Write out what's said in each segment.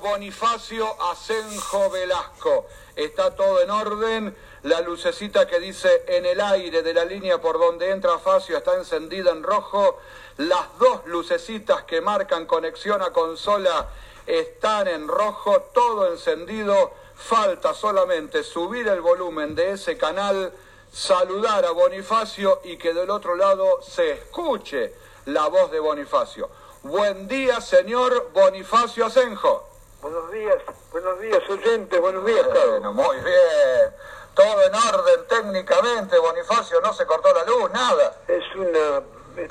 Bonifacio Asenjo Velasco. Está todo en orden. La lucecita que dice en el aire de la línea por donde entra Facio está encendida en rojo. Las dos lucecitas que marcan conexión a consola están en rojo, todo encendido. Falta solamente subir el volumen de ese canal, saludar a Bonifacio y que del otro lado se escuche la voz de Bonifacio. Buen día, señor Bonifacio Asenjo. Buenos días, buenos días, oyentes, buenos días, Carlos. muy bien. Todo en orden técnicamente, Bonifacio, no se cortó la luz, nada. Es una...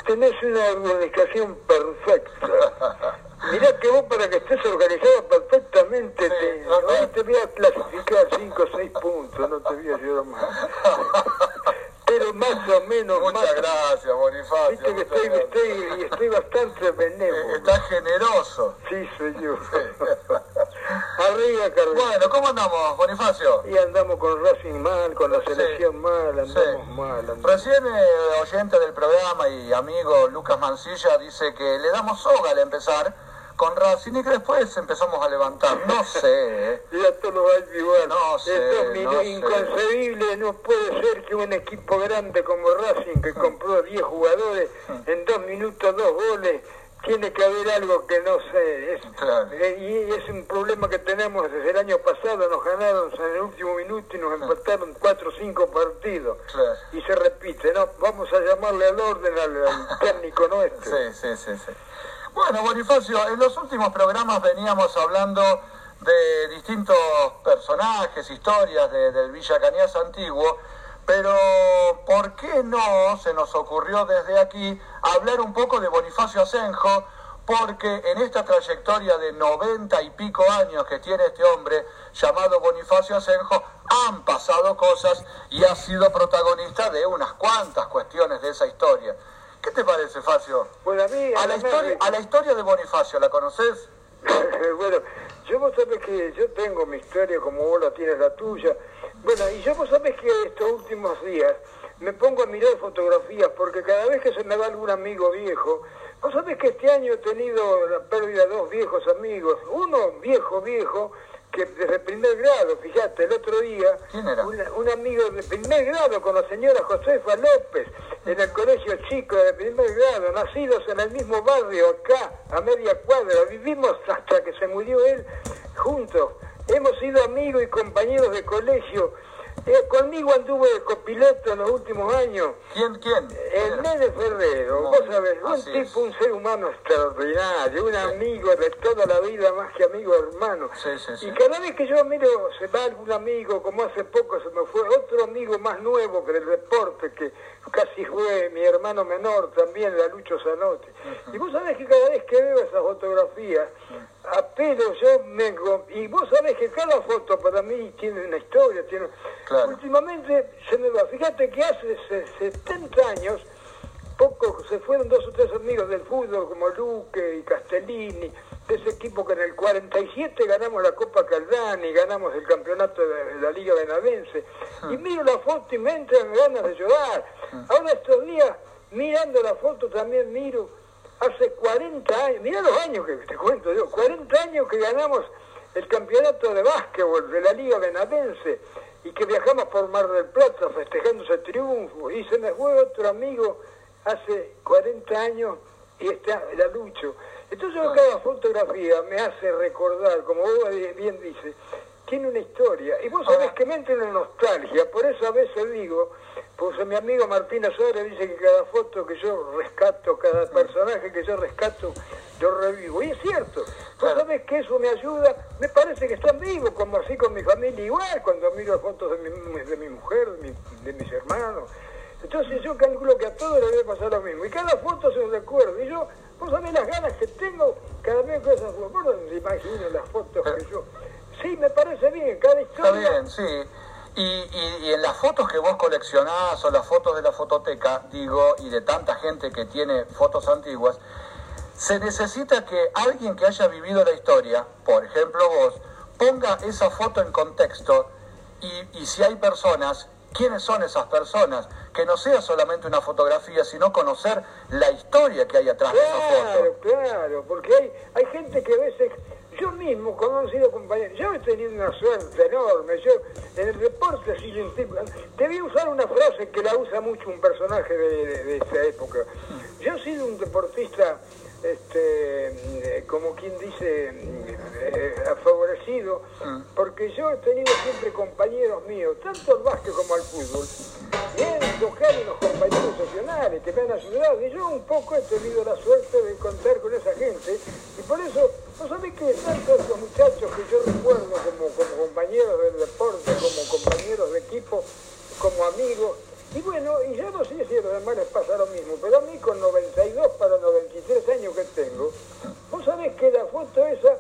tenés una organización perfecta. Mirá que vos para que estés organizado perfectamente, te, no, te voy a clasificar 5 o 6 puntos, no te voy a ayudar más. Pero más o menos, Muchas más, gracias, Bonifacio. viste que estoy, estoy, estoy bastante benévolo. Está generoso. Sí, soy Bueno, ¿cómo andamos, Bonifacio? Y andamos con Racing mal, con la selección mal, andamos Sí. mal. Andamos. Recién eh, oyente del programa y amigo Lucas Mancilla dice que le damos soga al empezar con Racing y que después empezamos a levantar. No sé. ¿eh? Ya todo va igual. No sé, Esto es no sé. inconcebible, no puede ser que un equipo grande como Racing, que compró 10 jugadores, en dos minutos dos goles, tiene que haber algo que no sé. Es, Claro. eh, y es un problema que tenemos desde el año pasado, nos ganaron en el último minuto y nos empataron 4 o 5 partidos. Claro. Y se repite, ¿no? Vamos a llamarle al orden al, al técnico nuestro. Sí, sí, sí, sí. Bueno, Bonifacio, en los últimos programas veníamos hablando de distintos personajes, historias de- del Villa Cañas antiguo, pero ¿por qué no se nos ocurrió desde aquí hablar un poco de Bonifacio Asenjo? Porque en esta trayectoria de noventa y pico años que tiene este hombre llamado Bonifacio Asenjo, han pasado cosas y ha sido protagonista de unas cuantas cuestiones de esa historia. ¿Qué te parece, Facio? Bueno, a mí... A la, historia, a la historia de Bonifacio, ¿la conoces? bueno, yo vos sabés que yo tengo mi historia como vos la tienes la tuya. Bueno, y yo vos sabés que estos últimos días me pongo a mirar fotografías porque cada vez que se me va algún amigo viejo, vos sabés que este año he tenido la pérdida de dos viejos amigos. Uno viejo, viejo, que desde primer grado, fíjate, el otro día, ¿Quién era? una- un amigo de primer grado con la señora Josefa López, en el colegio chico de primer grado, nacidos en el mismo barrio acá, a media cuadra, vivimos hasta que se murió él juntos, hemos sido amigos y compañeros de colegio, Eh, conmigo anduvo de copiloto en los últimos años, ¿Quién? ¿Quién? el Nene Ferrero, No, vos sabés, un es. tipo, un ser humano extraordinario, un amigo de toda la vida, más que amigo hermano. Sí, sí, sí. Y cada vez que yo miro, se va algún amigo, como hace poco se me fue otro amigo más nuevo que del deporte, que casi fue mi hermano menor también, la Lucho Zanotti. Y vos sabés que cada vez que veo esas fotografías, apelo yo me... Y vos sabés que cada foto para mí tiene una historia, tiene... Claro. Últimamente se me va. Fíjate que hace se- 70 años poco se fueron dos o tres amigos del fútbol como Luque y Castellini, de ese equipo que en el 47 ganamos la Copa Caldani, ganamos el campeonato de, de la Liga Benavense. Y miro la foto y me entran ganas de llorar. Ahora estos días, mirando la foto también miro, hace 40 años, mira los años que te cuento yo, 40 años que ganamos el campeonato de básquetbol de la Liga Benavense y que viajamos por Mar del Plata festejando ese triunfo. Y se me fue otro amigo hace 40 años y está la Lucho. Entonces cada fotografía me hace recordar, como vos bien dices, tiene una historia. Y vos sabés que me entra una nostalgia, por eso a veces digo, pues mi amigo Martín Azora dice que cada foto que yo rescato, cada personaje que yo rescato, yo revivo. Y es cierto, vos sabés que eso me ayuda, me parece que están vivos, como así con mi familia igual, cuando miro fotos de mi, de mi mujer, de, mi- de mis hermanos. Entonces yo calculo que a todos les debe pasar lo mismo. Y cada foto se recuerda. Y yo, vos sabés las ganas que tengo cada vez que esas fotos. ¿Vos no se imaginan las fotos que yo... Sí, me parece bien, cada Está historia... bien, sí. Y, y- y en las fotos que vos coleccionás o las fotos de la fototeca, digo, y de tanta gente que tiene fotos antiguas, se necesita que alguien que haya vivido la historia, por ejemplo vos, ponga esa foto en contexto y, y si hay personas, quiénes son esas personas, que no sea solamente una fotografía, sino conocer la historia que hay atrás de esa Claro, foto. claro, porque hay, hay gente que a veces yo mismo, como han sido compañeros, yo he tenido una suerte enorme. Yo en el deporte así te voy a usar una frase que la usa mucho un personaje de, de, esa época. Yo he sido un deportista este, eh, como quien dice, eh, favorecido, mm. porque yo he tenido siempre compañeros míos, tanto al básquet como al fútbol, y he buscado unos compañeros nacionales que me han ayudado, y yo un poco he tenido la suerte de contar con esa gente, y por eso, ¿no sabés que tantos los muchachos que yo recuerdo como, como compañeros del deporte, como compañeros de equipo, como amigos, y bueno, y yo no sé si a los demás les pasa lo mismo, pero a mí con 92 para 93 años que tengo, vos sabés que la foto esa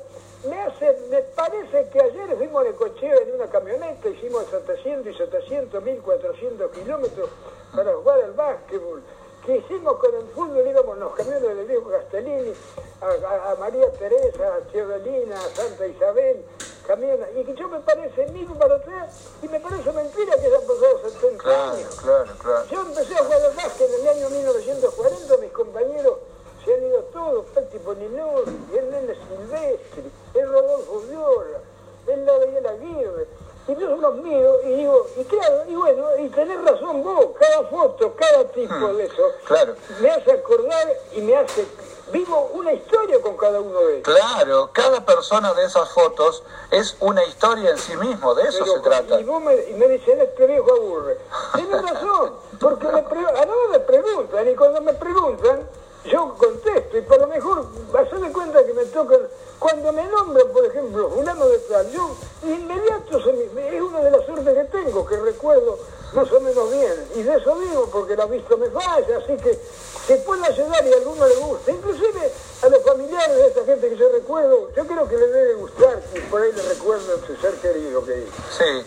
me hace, me parece que ayer fuimos de cocheo en una camioneta, hicimos 700 y 700, 1400 kilómetros para jugar al básquetbol, que hicimos con el fútbol, íbamos los camiones del viejo Castellini, a, María Teresa, a Chiavelina, a Santa Isabel, camiones, y que yo me parece mismo para atrás, y me parece mentira que hayan pasado 70 claro, años. Claro, claro. Yo empecé a jugar al básquet en el año 1940, mis compañeros se han ido todos, Peti Poninori, el Nene Silvestri, el Rodolfo Viola, el Gabriel Aguirre, y yo son los míos, y digo, y claro, y bueno, y tenés razón vos, cada foto, cada tipo hmm, de eso, claro. me hace acordar y me hace vivo una historia con cada uno de ellos. Claro, cada persona de esas fotos es una historia en sí mismo, de eso se trata. Y, vos me, y me dicen, este viejo aburre. Tienes razón, porque me a no me preguntan, y cuando me preguntan, yo contesto, y por lo mejor, de cuenta que me tocan, cuando me nombran, por ejemplo, fulano de tal, yo inmediato es una de las suertes que tengo, que recuerdo más o menos bien, y de eso digo, porque la visto me falla, así que se puede ayudar y a alguno le gusta, inclusive a los familiares de esta gente que yo recuerdo, yo creo que le debe gustar y por ahí le recuerdo a su ser querido que Sí,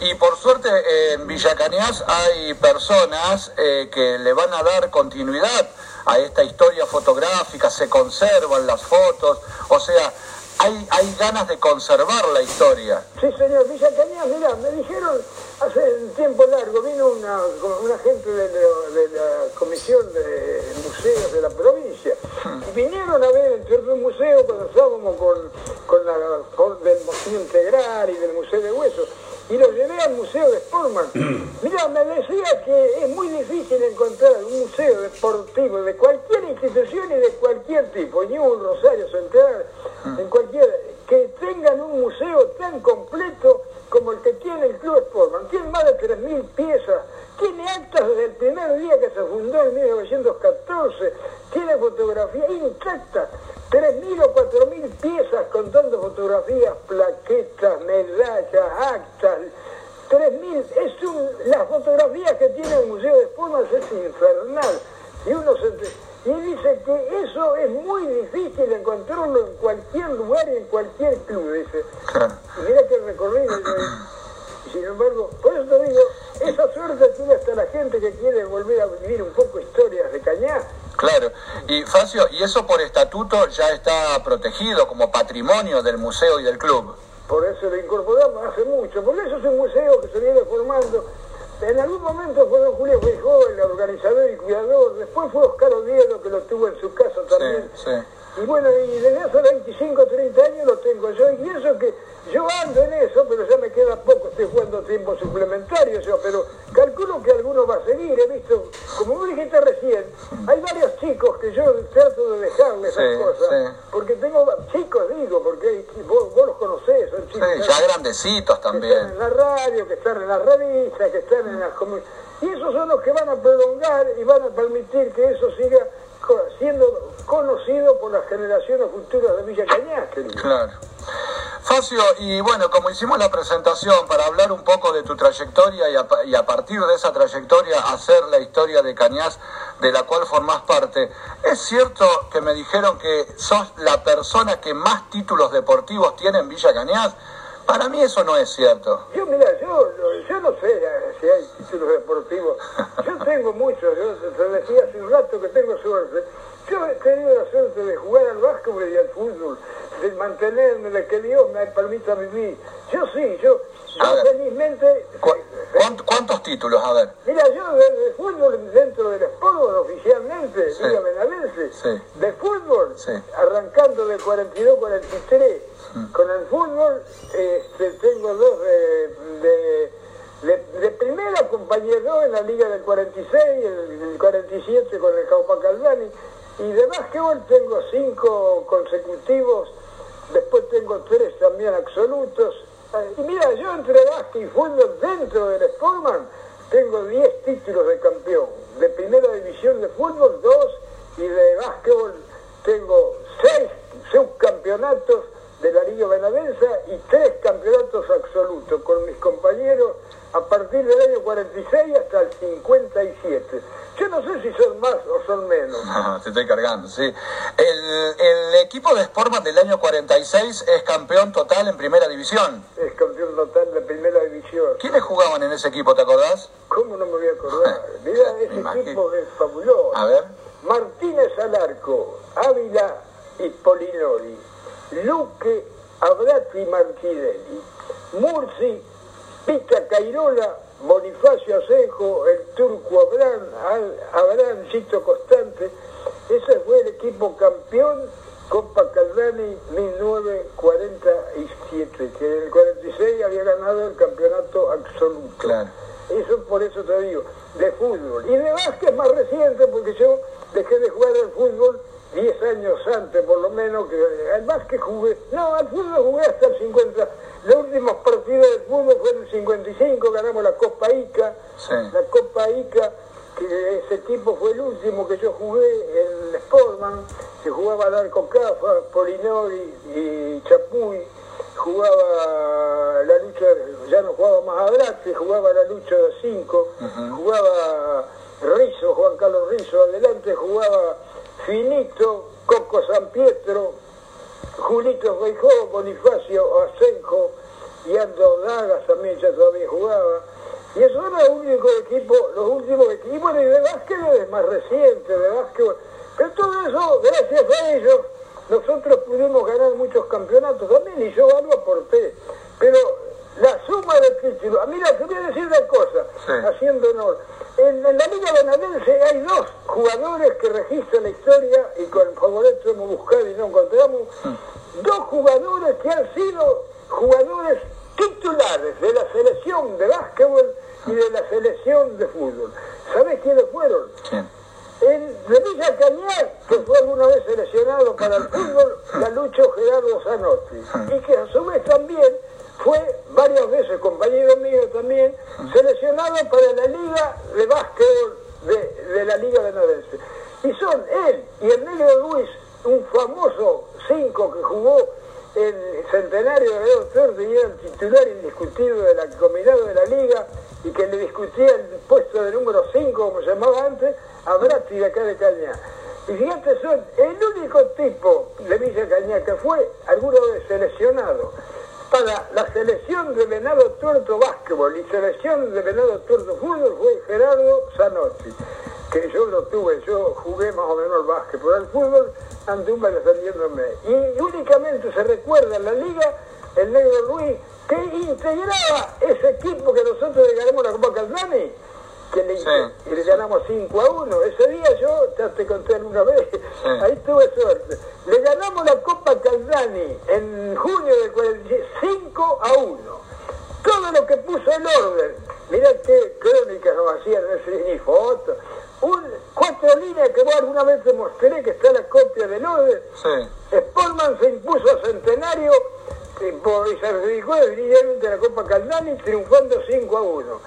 y por suerte en Villa Cañas hay personas eh, que le van a dar continuidad a esta historia fotográfica, se conservan las fotos, o sea, hay, hay ganas de conservar la historia. Sí, señor, Villa Cañas, mira, me dijeron hace un tiempo largo, vino una, una gente de, la Comisión de Museos de la provincia, y vinieron a ver el Teatro Museo cuando estábamos con, con la del Museo Integral y del Museo de Huesos y lo llevé al Museo de Sportman. Mira, me decía que es muy difícil encontrar un museo deportivo de cualquier institución y de cualquier tipo, ni un Rosario Central, en cualquier, que tengan un museo tan completo como el que tiene el Club Sportman. Tiene más de 3.000 piezas, tiene actas desde el primer día que se fundó en 1914, tiene fotografías intactas 3.000 o 4.000 piezas contando fotografías, plaquetas, medallas, actas. 3.000, es un, las fotografías que tiene el Museo de Espumas es infernal. Y uno se, y dice que eso es muy difícil encontrarlo en cualquier lugar y en cualquier club, dice. Y mira que recorrido, y sin embargo, por eso te digo, esa suerte tiene hasta la gente que quiere volver a vivir un poco historias de Cañá Claro, y Facio, ¿y eso por estatuto ya está protegido como patrimonio del museo y del club? Por eso lo incorporamos hace mucho, porque eso es un museo que se viene formando. En algún momento fue don Julio Feijó, el organizador y cuidador, después fue Oscar Oviedo, que lo tuvo en su casa también. Sí, sí. Y bueno, y desde hace 25 30 años lo tengo yo, y pienso que yo ando en eso, pero ya me queda poco, estoy jugando tiempo suplementario yo, pero calculo que alguno va a seguir, he visto, como vos dijiste recién, hay varios chicos que yo trato de dejarles esas cosas, porque tengo chicos, digo, porque vos, los conocés, son chicos. Sí, ya grandecitos también. Que están en la radio, que están en la revista, que están en las comunidades. Y esos son los que van a prolongar y van a permitir que eso siga siendo conocido por las generaciones futuras de Villa Cañas. Claro. Facio, y bueno, como hicimos la presentación para hablar un poco de tu trayectoria y a, partir de esa trayectoria hacer la historia de Cañas de la cual formás parte, ¿es cierto que me dijeron que sos la persona que más títulos deportivos tiene en Villa Cañas? Para mí eso no es cierto. Yo, mira, yo, yo no sé eh, si hay títulos deportivos. Yo tengo muchos, yo te decía hace un rato que tengo suerte. Yo he tenido la suerte de jugar al básquetbol y al fútbol, de mantenerme, de que Dios me permita vivir Yo sí, yo, yo felizmente... ¿Cuántos títulos? A ver. Mira, yo de, fútbol dentro del fútbol oficialmente, sí. Liga de fútbol, arrancando del 42-43, mm. con el fútbol este, tengo dos de, de, primera compañero en la Liga del 46, el, el 47 con el Caupa Caldani, y de básquetbol tengo cinco consecutivos, después tengo tres también absolutos. Y mira, yo entre básquet y fútbol dentro del Sportman tengo 10 títulos de campeón. De primera división de fútbol, dos, y de básquetbol tengo seis subcampeonatos de la Liga Benavenza y tres campeonatos absolutos con mis compañeros a partir del año 46 hasta el 57. Yo no sé si son más o son menos. No, te estoy cargando, sí. El, el equipo de Sportman del año 46 es campeón total en primera división. Es campeón total de primera división. ¿Quiénes jugaban en ese equipo, te acordás? ¿Cómo no me voy a acordar? Mira, ese equipo es fabuloso. A ver. Martínez Alarco, Ávila y Polinori, Luque, Abratti Martinelli, Murci, Pita Cairola, Bonifacio Asejo, el turco Abraham, Abraham Cito Constante, ese fue el equipo campeón Copa Caldani 1947, que en el 46 había ganado el campeonato absoluto. Claro. Eso por eso te digo, de fútbol. Y de básquet más reciente, porque yo dejé de jugar al fútbol 10 años antes, por lo menos, que al básquet jugué, no, al fútbol jugué hasta el 50 los últimos partidos del fútbol fueron el 55, ganamos la Copa Ica, la Copa Ica, que ese tipo fue el último que yo jugué en Sportman, se jugaba Darko Cafa, Polinori y Chapuy, jugaba la lucha, ya no jugaba más adelante, jugaba la lucha de 5, jugaba Rizo, Juan Carlos Rizo, adelante jugaba Finito, Coco San Pietro, Julito Feijó, Bonifacio Asenjo y Ando Dagas también ya todavía jugaba. Y esos son los únicos equipos, los últimos equipos, y de básquetbol es más reciente, de básquetbol. Pero todo eso, gracias a ellos, nosotros pudimos ganar muchos campeonatos también y yo algo aporté. Pero la suma de títulos, a mí te voy a decir una cosa, haciendo honor. En, la Liga Bonaerense hay dos jugadores que registran la historia y con favorito hemos buscado y no encontramos. Dos jugadores que han sido jugadores titulares de la selección de básquetbol y de la selección de fútbol. ¿Sabes quiénes fueron? El de Villa Cañar, que fue alguna vez seleccionado para el fútbol, la luchó Gerardo Zanotti. Y que a su vez también fue varias veces, compañero mío también, seleccionado para la Liga de Básquetbol de, la Liga de Norense. Y son él y el negro Luis, un famoso cinco que jugó el centenario de León y era el titular indiscutido de la combinado de la Liga y que le discutía el puesto de número 5, como se llamaba antes, a Bratti de acá de Caña. Y fíjate, son el único tipo de Villa Cañá que fue alguna vez seleccionado para la selección de Venado Tuerto Básquetbol y selección de Venado Tuerto Fútbol fue Gerardo Zanotti, que yo lo tuve, yo jugué más o menos el básquetbol, el fútbol anduve defendiéndome. Y únicamente se recuerda en la liga el negro Luis que integraba ese equipo que nosotros le ganamos la Copa Caldani que le, le ganamos 5 a 1. Ese día yo, ya te conté alguna vez, ahí tuve suerte. Le ganamos la Copa Caldani en junio del 45 a 1. Todo lo que puso el orden, mirá qué crónicas nos hacían, ni fotos. Un, cuatro líneas que vos alguna vez te mostré que está la copia del orden. Sí. Sportman se impuso a Centenario y, se dedicó definitivamente a la Copa Caldani triunfando 5 a 1.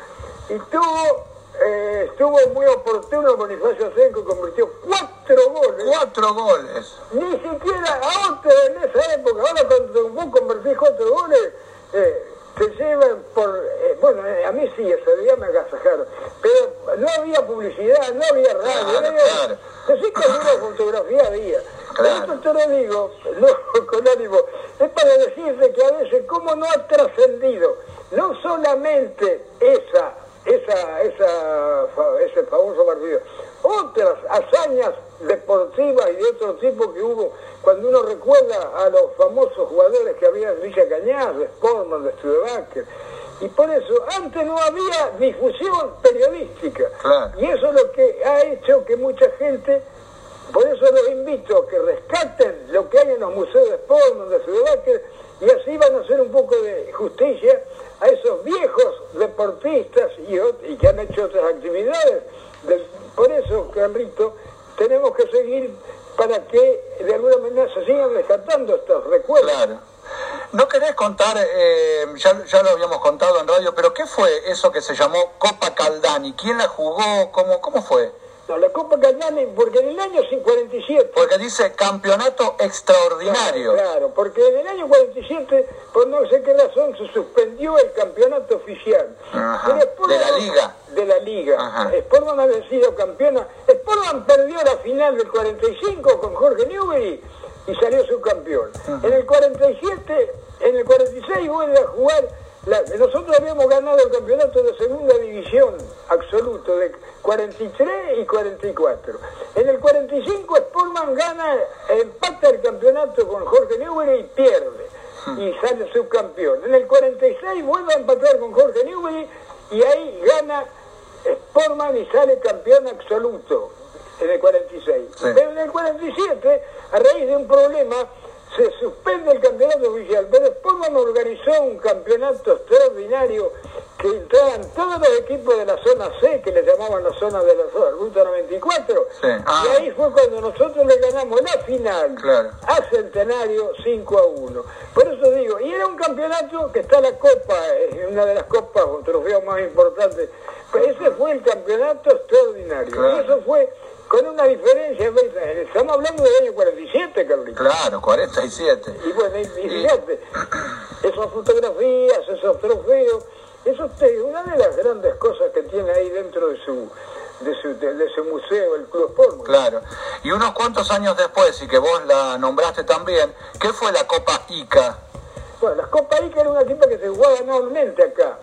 Y tuvo eh, estuvo muy oportuno Bonifacio Senco, convirtió cuatro goles. Cuatro goles. Ni siquiera a otro en esa época, ahora cuando vos convertís cuatro goles, eh, te llevan por, eh, bueno, a mí sí, ese día me agasajaron, pero no había publicidad, no había radio, no había, sí que alguna fotografía había. Claro. Esto te lo digo, no con ánimo, es para decirte que a veces cómo no ha trascendido, no solamente esa esa, esa, ese famoso partido. Otras hazañas deportivas y de otro tipo que hubo cuando uno recuerda a los famosos jugadores que había en Villa Cañas, de Sportman, de Studebaker. Y por eso, antes no había difusión periodística. Claro. Y eso es lo que ha hecho que mucha gente, por eso los invito a que rescaten lo que hay en los museos de Sportman, de Studebaker, y así van a hacer un poco de justicia a esos viejos deportistas y, que han hecho otras actividades. De- por eso, Carlito, tenemos que seguir para que de alguna manera se sigan rescatando estos recuerdos. Claro. ¿No querés contar, eh, ya, ya lo habíamos contado en radio, pero qué fue eso que se llamó Copa Caldani? ¿Quién la jugó? ¿Cómo, cómo fue? Porque en el año 47... Porque dice campeonato extraordinario. Claro, porque en el año 47, por no sé qué razón, se suspendió el campeonato oficial. Ajá, de la liga. De la liga. Sportman había sido campeona. Sportman perdió la final del 45 con Jorge Newbery y salió subcampeón. En el 47, en el 46 vuelve a jugar. La- nosotros habíamos ganado el campeonato de segunda división absoluto de 43 y 44. En el 45 Sportman gana, empata el campeonato con Jorge Newbery y pierde. Y sale subcampeón. En el 46 vuelve a empatar con Jorge Newbery y ahí gana Sportman y sale campeón absoluto en el 46. Sí. Pero en el 47, a raíz de un problema, se suspende el campeonato oficial. Pero Sportman organizó un campeonato extraordinario que entraban todos los equipos de la zona C, que le llamaban la zona de la zona, ruta 94. Sí. Ah. Y ahí fue cuando nosotros le ganamos la final Claro. a Centenario 5 a 1. Por eso digo, y era un campeonato que está la Copa, es una de las copas o trofeos más importantes. Pues ese fue el campeonato extraordinario. Claro. Y eso fue con una diferencia, ¿ves? estamos hablando del año 47, Carlitos. Claro, 47. Y bueno, y, y fíjate, esas fotografías, esos trofeos, eso es una de las grandes cosas que tiene ahí dentro de su, de su, de, de su museo, el Club Sportman. Claro. Y unos cuantos años después, y que vos la nombraste también, ¿qué fue la Copa ICA? Bueno, las Copa Ica era una equipa que se jugaba anualmente acá.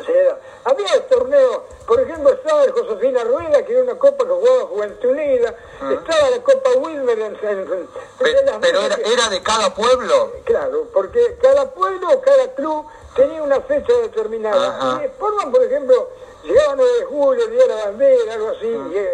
O sea, había torneos, por ejemplo, estaba el Josefina Rueda, que era una copa que jugaba Juventud Unida, estaba la Copa Wilmer en, en- en- Pe- pero era, que- era de cada pueblo. Claro, porque cada pueblo o cada club tenía una fecha determinada. Ajá. Y Sportman, por ejemplo, llegaba el 9 de julio, el día de la bandera, algo así. y,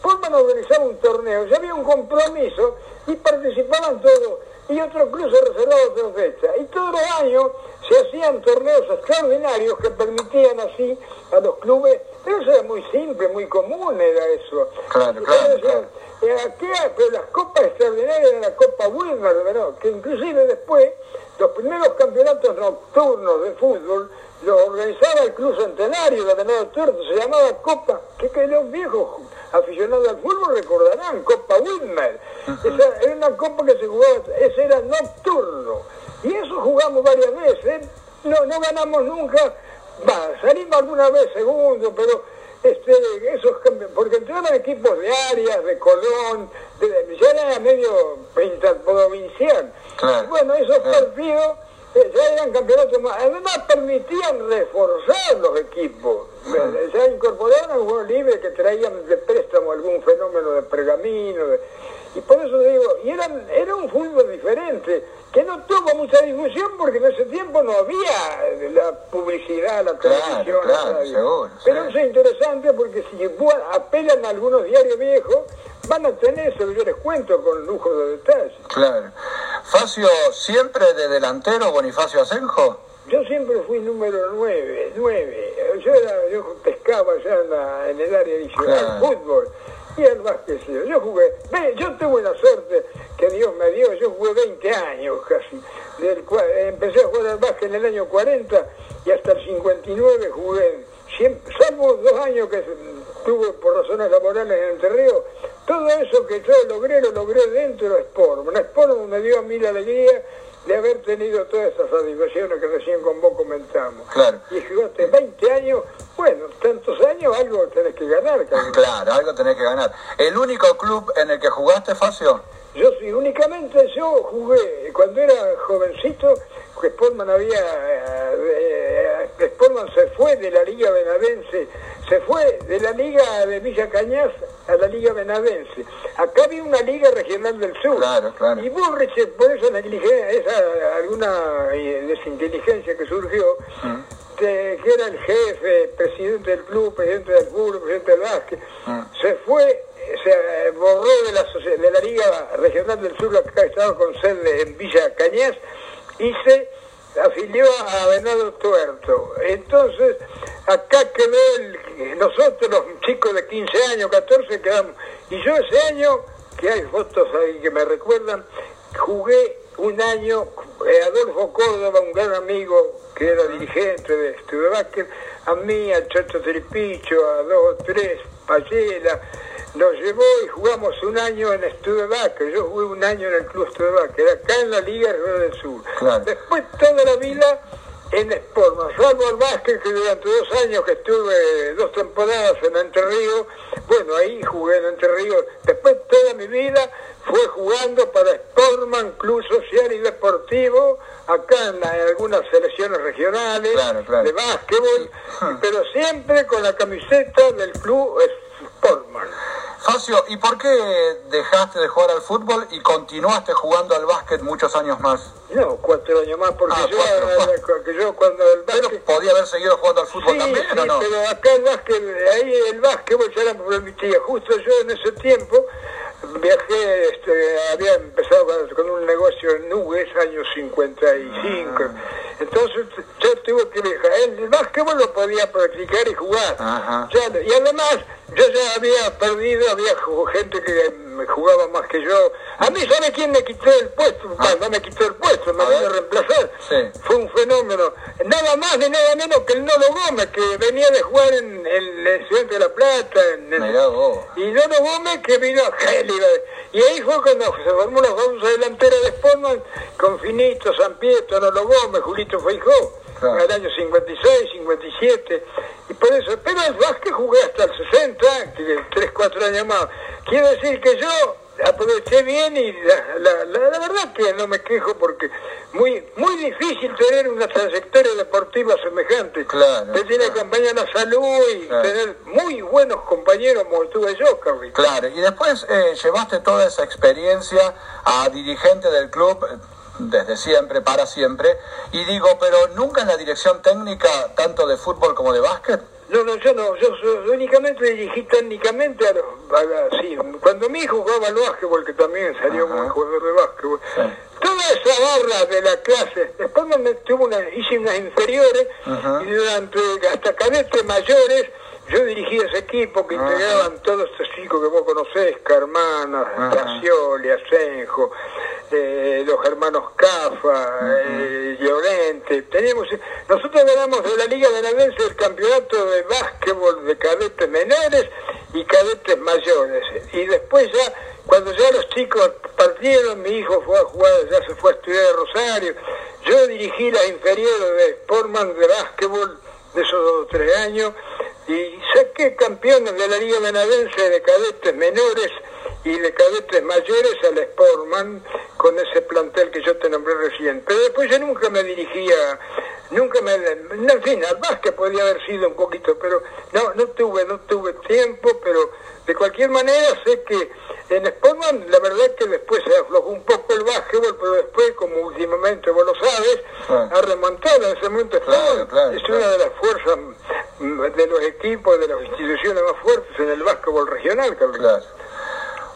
Sportman organizaba un torneo, ya había un compromiso y participaban todos. Y otro club se reservaba otra fecha. Y todos los años se hacían torneos extraordinarios que permitían así a los clubes. Pero eso era muy simple, muy común era eso. Claro, claro, todos decían, eh, aquí hay- pero las copas extraordinarias eran la Copa Wilmer, ¿verdad? que inclusive después los primeros campeonatos nocturnos de fútbol los organizaba el Club Centenario de Venado Tuerto, se llamaba Copa, que, que los viejos aficionados al fútbol recordarán, Copa Wilmer. Esa era una copa que se jugaba, ese era nocturno. Y eso jugamos varias veces, no, no ganamos nunca, va, salimos alguna vez segundo, pero este, esos porque entraban equipos de Arias, de Colón, de, ya era medio provincial. Claro. Bueno, esos Claro. partidos eh, ya eran campeonatos más. Además permitían reforzar los equipos. Eh, Ya incorporaron algunos libres que traían de préstamo algún fenómeno de pergamino. de- y por eso digo, y eran, era un fútbol diferente, que no tuvo mucha difusión porque en ese tiempo no había la publicidad, la Claro, televisión. claro, la radio. seguro, Pero sí. eso es interesante porque si apelan a algunos diarios viejos, van a tener eso que yo les cuento con lujo de detalle. Claro. Facio, ¿siempre de delantero Bonifacio Asenjo? Yo siempre fui número 9, 9. Yo, era, yo pescaba ya en, la- en el área adicional, Claro. fútbol. Y el básquet, sí. yo jugué, ve, yo tuve la suerte que Dios me dio, yo jugué 20 años casi. Del cua- empecé a jugar al básquet en el año 40 y hasta el 59 jugué, siempre, salvo dos años que tuve por razones laborales en Entre Ríos, todo eso que yo logré, lo logré dentro de Sport. Un Sport me dio a mí la alegría de haber tenido todas esas satisfacciones que recién con vos comentamos. Claro. Y jugaste 20 años, bueno, tantos años algo tenés que ganar, cabrón. Claro, algo tenés que ganar. ¿El único club en el que jugaste, Facio? Yo sí, únicamente yo jugué, cuando era jovencito, que Sportman había, eh, eh, Sportman se fue de la Liga Benavense, se fue de la Liga de Villa Cañas a la Liga Benavense. Acá había una Liga Regional del Sur. Claro, claro. Y Bullrich, por eso negligencia, esa, alguna eh, desinteligencia que surgió, de, que era el jefe, presidente del club, presidente del fútbol, presidente del básquet, se fue se borró de la, de la Liga Regional del Sur, que acá estaba con sede en Villa Cañas, y se afilió a Venado Tuerto. Entonces, acá quedó el- nosotros, los chicos de 15 años, 14, quedamos. Y yo ese año, que hay fotos ahí que me recuerdan, jugué un año, eh, Adolfo Córdoba, un gran amigo que era dirigente de Estudio Básquet, a mí, al Chacho Tripicho, a dos o tres, Payela, nos llevó y jugamos un año en Estudio Básquet. Yo jugué un año en el Club Básquet, acá en la Liga Río del Sur. Claro. Después toda la vida en Sportman, salvo el básquet que durante dos años que estuve dos temporadas en Entre Ríos, bueno, ahí jugué en Entre Ríos. Después toda mi vida fue jugando para Sportman, Club Social y Deportivo, acá en, la- en algunas selecciones regionales Claro, claro. de básquetbol, pero siempre con la camiseta del Club Sportman. Facio, ¿y por qué dejaste de jugar al fútbol y continuaste jugando al básquet muchos años más? No, cuatro años más, porque Ah, yo, cuatro, yo cuando el Pero básquet... podía haber seguido jugando al fútbol Sí, también, sí, ¿o no? pero acá el básquet, ahí el básquetbol ya no permitía. Justo yo en ese tiempo viajé, este, había empezado con, con un negocio en Nubes, año 55. Ah. Entonces yo tuve que viajar. El básquetbol lo podía practicar y jugar. Ajá. Ya- y además yo ya había perdido, había gente que me jugaba más que yo. A mí, ¿sabe quién me quitó el puesto? Ah. No me quitó el puesto, me vino a reemplazar. Sí. Fue un fenómeno. Nada más ni nada menos que el Nodo Gómez, que venía de jugar en, en el Estudiante de La Plata. En, vos. y Nodo Gómez que vino a Géliba. Y ahí fue cuando se formó la famosa delantera de Sportman con Finito, San Pietro, Nodo Gómez, Julito Feijó. Claro. En el año 56, 57. Y por eso, pero el básquet jugué hasta el 60, que 3, 4 años más. Quiero decir que yo aproveché bien y la, la, la, la verdad que no me quejo porque muy muy difícil tener una trayectoria deportiva semejante. Claro, Te tiene claro. que la salud y Claro. tener muy buenos compañeros como tuve yo, Carly. Claro, y después eh, llevaste toda esa experiencia a dirigente del club desde siempre, para siempre, y digo, pero nunca en la dirección técnica, tanto de fútbol como de básquet. No, no, yo no, yo únicamente dirigí técnicamente a los, a la- sí, cuando mi hijo jugaba al básquetbol, que también salió Ajá. un jugador de básquetbol, Sí. toda esa barra de la clase, después me me- tuve una, hice unas inferiores Ajá. y durante hasta cadetes mayores yo dirigí ese equipo que Ajá. integraban todos estos chicos que vos conocés, Carmana. Gracioli, Asenjo, eh, los hermanos Cafa, eh, Llorente. Teníamos, nosotros ganamos de la Liga Benavense el campeonato de básquetbol de cadetes menores y cadetes mayores. Y después ya, cuando ya los chicos partieron, mi hijo fue a jugar, ya se fue a estudiar a Rosario, yo dirigí las inferiores de Sportman de básquetbol de esos dos o tres años y saqué campeones de la Liga Benavense de cadetes menores y de cadetes mayores al Sportman con ese plantel que yo te nombré recién. Pero después yo nunca me dirigía, nunca me... En fin, al básquet podía haber sido un poquito, pero no, no tuve, no tuve tiempo, pero de cualquier manera sé que en Sportman la verdad es que después se aflojó un poco el básquetbol, pero después, como últimamente vos lo sabes, Claro. ha remontado en ese momento. Claro, es una de las fuerzas mm, de los equipos, de las instituciones más fuertes en el básquetbol regional, Carlos.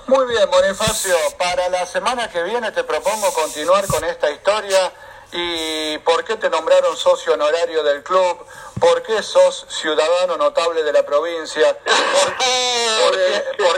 Muy bien, Bonifacio, para la semana que viene te propongo continuar con esta historia y por qué te nombraron socio honorario del club, por qué sos ciudadano notable de la provincia, por,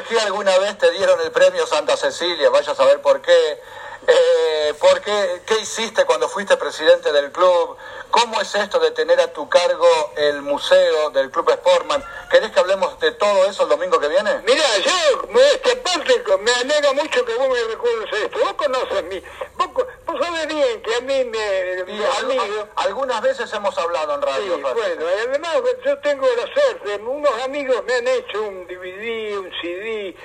qué, qué alguna vez te dieron el premio Santa Cecilia, vaya a saber por qué, eh, por qué, qué hiciste cuando fuiste presidente del club, cómo es esto de tener a tu cargo el museo del Club Sportman. ¿Querés que hablemos de todo eso el domingo que viene? Mira, yo, esta parte, me alegra mucho que vos me recuerdes esto. Vos conoces mi... Vos, vos sabés bien que a mí me... Y algunas veces hemos hablado en Sí, radio. Facio. bueno, y además yo tengo la suerte, unos amigos me han hecho un DVD, un CD,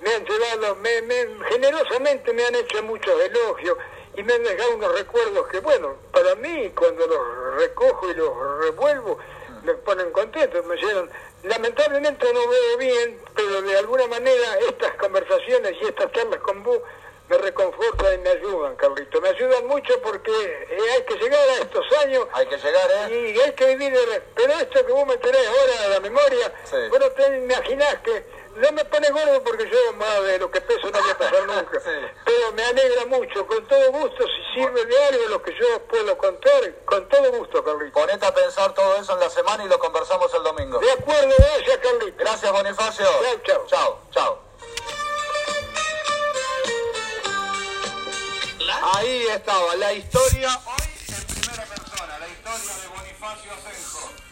me han llevado, me, me- generosamente me han hecho muchos elogios y me han dejado unos recuerdos que, bueno, para mí cuando los recojo y los revuelvo, me ponen contentos, me llenan. Lamentablemente no veo bien, pero de alguna manera estas conversaciones y estas charlas con vos me reconfortan y me ayudan, Carlito. Me ayudan mucho porque eh, hay que llegar a estos años. Hay que llegar, ¿eh? Y hay que vivir. Pero esto que vos me tenés ahora a la memoria, sí. vos no te imaginás que. No me pone gordo porque yo más de lo que peso no voy a pasar nunca. sí. Pero me alegra mucho, con todo gusto, si sirve de algo lo que yo puedo contar, con todo gusto, Carlito. Ponete a pensar todo eso en la semana y lo conversamos el domingo. De acuerdo, gracias, Carlito. Gracias, Bonifacio. Chao, chao. Chao, chao. Ahí estaba la historia, hoy en primera persona, la historia de Bonifacio